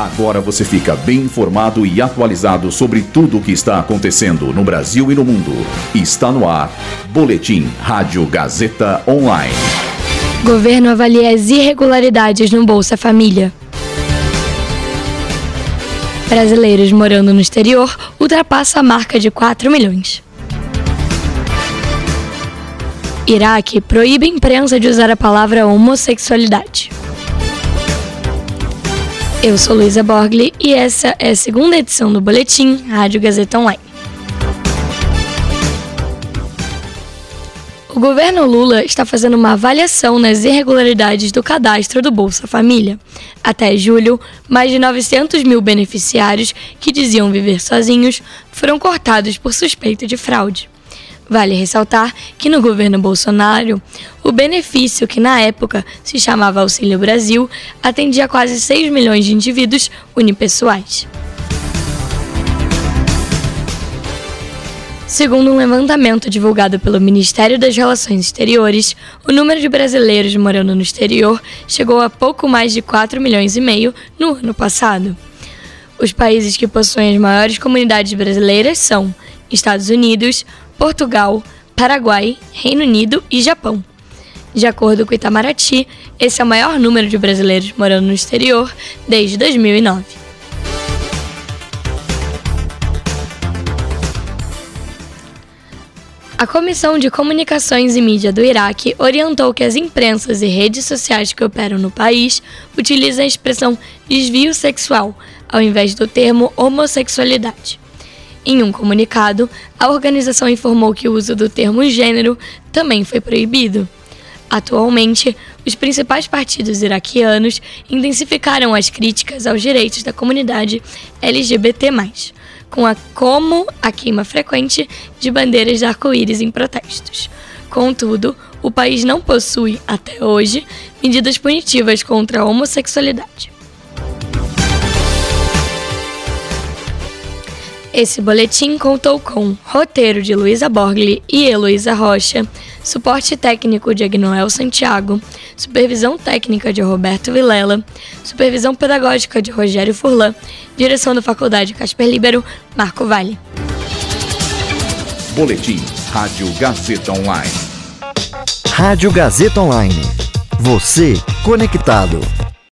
Agora você fica bem informado e atualizado sobre tudo o que está acontecendo no Brasil e no mundo. Está no ar. Boletim Rádio Gazeta Online. Governo avalia as irregularidades no Bolsa Família. Brasileiros morando no exterior ultrapassa a marca de 4 milhões. Iraque proíbe a imprensa de usar a palavra homossexualidade. Eu sou Luísa Borgli e essa é a segunda edição do Boletim Rádio Gazeta Online. O governo Lula está fazendo uma avaliação nas irregularidades do cadastro do Bolsa Família. Até julho, mais de 900 mil beneficiários que diziam viver sozinhos foram cortados por suspeita de fraude. Vale ressaltar que no governo Bolsonaro, o benefício, que na época se chamava Auxílio Brasil, atendia quase 6 milhões de indivíduos unipessoais. Segundo um levantamento divulgado pelo Ministério das Relações Exteriores, o número de brasileiros morando no exterior chegou a pouco mais de 4 milhões e meio no ano passado. Os países que possuem as maiores comunidades brasileiras são Estados Unidos, Portugal, Paraguai, Reino Unido e Japão. De acordo com Itamaraty, esse é o maior número de brasileiros morando no exterior desde 2009. A Comissão de Comunicações e Mídia do Iraque orientou que as imprensas e redes sociais que operam no país utilizem a expressão desvio sexual ao invés do termo homossexualidade. Em um comunicado, a organização informou que o uso do termo gênero também foi proibido. Atualmente, os principais partidos iraquianos intensificaram as críticas aos direitos da comunidade LGBT, com a, como a queima frequente de bandeiras de arco-íris em protestos. Contudo, o país não possui, até hoje, medidas punitivas contra a homossexualidade. Esse boletim contou com roteiro de Luísa Borgli e Heloísa Rocha, suporte técnico de Agnoel Santiago, supervisão técnica de Roberto Vilela, supervisão pedagógica de Rogério Furlan, direção da Faculdade Casper Libero, Marco Vale. Boletim Rádio Gazeta Online. Rádio Gazeta Online. Você conectado.